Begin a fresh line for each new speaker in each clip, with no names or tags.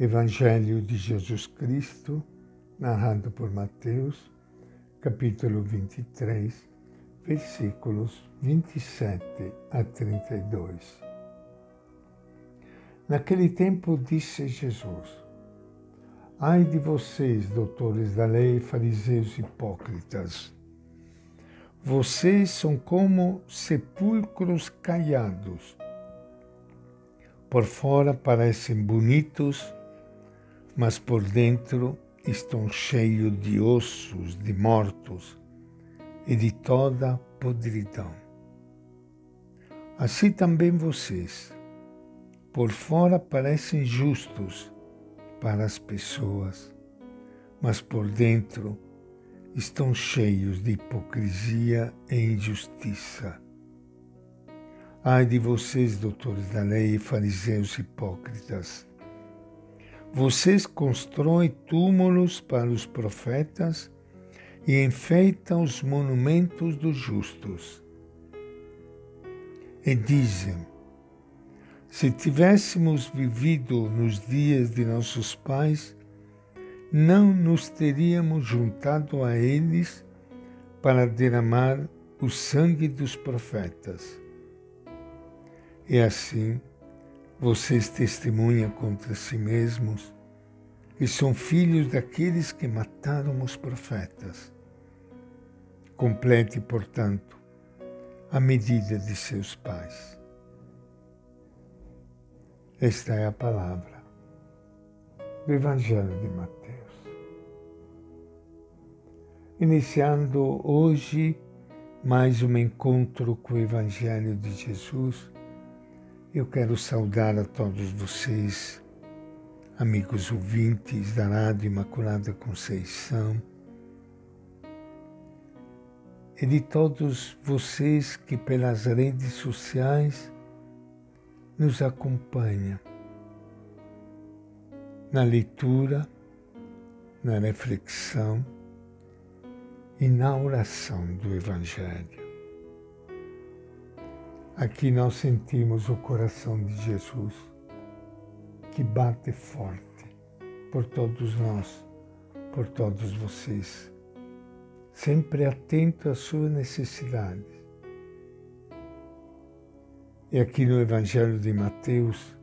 Evangelho de Jesus Cristo, narrado por Mateus, capítulo 23, versículos 27 a 32. Naquele tempo disse Jesus: Ai de vocês, doutores da lei, fariseus hipócritas! Vocês são como sepulcros caiados. Por fora parecem bonitos, mas por dentro estão cheios de ossos de mortos e de toda podridão. Assim também vocês, por fora parecem justos para as pessoas, mas por dentro estão cheios de hipocrisia e injustiça. Ai de vocês, doutores da lei e fariseus hipócritas! Vocês constroem túmulos para os profetas e enfeitam os monumentos dos justos. E dizem: se tivéssemos vivido nos dias de nossos pais, não nos teríamos juntado a eles para derramar o sangue dos profetas. E assim, vocês testemunham contra si mesmos e são filhos daqueles que mataram os profetas. Complete, portanto, a medida de seus pais. Esta é a palavra do Evangelho de Mateus iniciando hoje mais um encontro com o Evangelho de Jesus. Eu quero saudar a todos vocês, amigos ouvintes da Rádio Imaculada Conceição, e de todos vocês que pelas redes sociais nos acompanham na leitura, na reflexão e na oração do Evangelho. Aqui nós sentimos o coração de Jesus que bate forte por todos nós, por todos vocês, sempre atento às suas necessidades. E aqui no Evangelho de Mateus,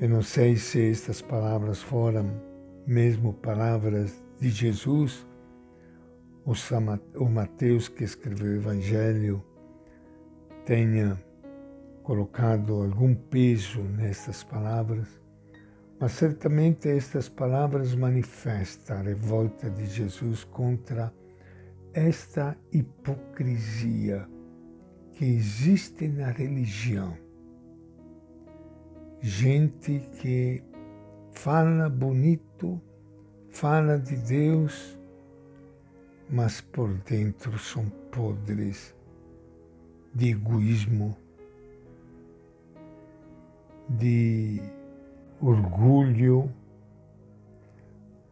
eu não sei se estas palavras foram mesmo palavras de Jesus, o Mateus que escreveu o Evangelho tenha colocado algum peso nessas palavras, mas certamente estas palavras manifestam a revolta de Jesus contra esta hipocrisia que existe na religião. Gente que fala bonito, fala de Deus, mas por dentro são podres de egoísmo, de orgulho,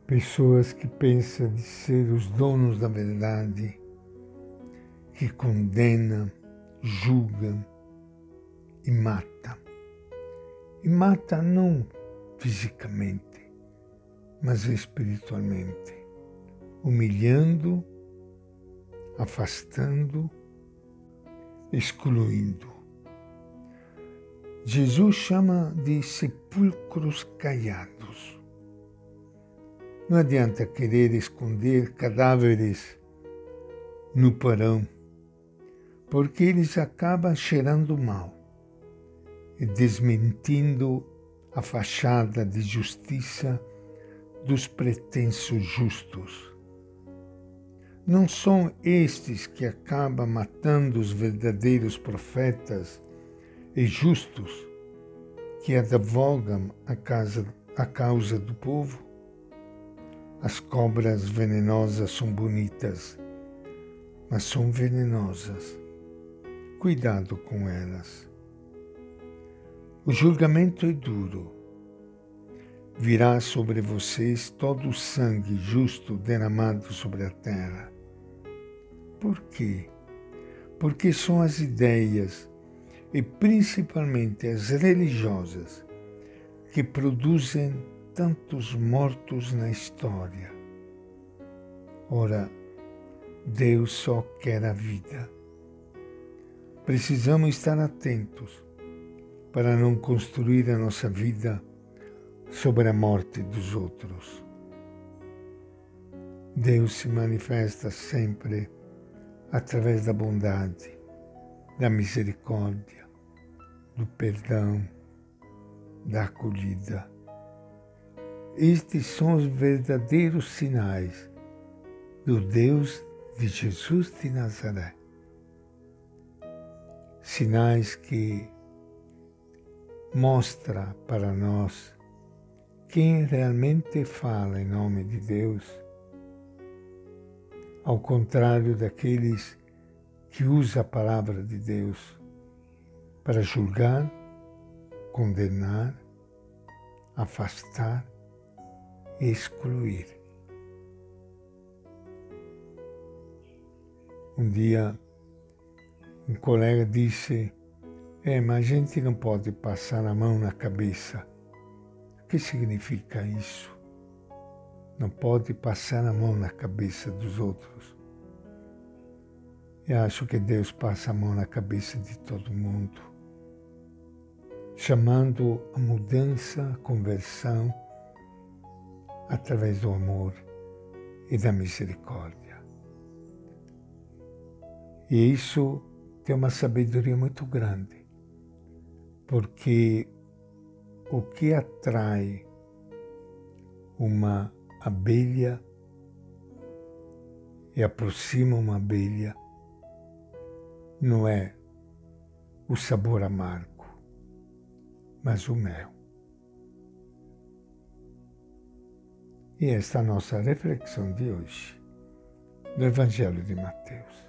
pessoas que pensam de ser os donos da verdade, que condenam, julgam e matam. E mata não fisicamente, mas espiritualmente, humilhando, afastando, excluindo. Jesus chama de sepulcros caiados. Não adianta querer esconder cadáveres no porão, porque eles acabam cheirando mal e desmentindo a fachada de justiça dos pretensos justos. Não são estes que acabam matando os verdadeiros profetas e justos que advogam a, casa, a causa do povo? As cobras venenosas são bonitas, mas são venenosas. Cuidado com elas. O julgamento é duro virá sobre vocês todo o sangue justo derramado sobre a terra. Por quê? Porque são as ideias, e principalmente as religiosas, que produzem tantos mortos na história. Ora, Deus só quer a vida. Precisamos estar atentos para não construir a nossa vida sobre a morte dos outros. Deus se manifesta sempre através da bondade, da misericórdia, do perdão, da acolhida. Estes são os verdadeiros sinais do Deus de Jesus de Nazaré. Sinais que mostra para nós quem realmente fala em nome de Deus ao contrário daqueles que usam a palavra de Deus para julgar, condenar, afastar e excluir. Um dia, um colega disse: É, mas a gente não pode passar a mão na cabeça. O que significa isso? Não pode passar a mão na cabeça dos outros. Eu acho que Deus passa a mão na cabeça de todo mundo, chamando a mudança, a conversão, através do amor e da misericórdia. E isso tem uma sabedoria muito grande, porque o que atrai uma abelha e aproxima uma abelha não é o sabor amargo, mas o mel. E esta é a nossa reflexão de hoje do Evangelho de Mateus.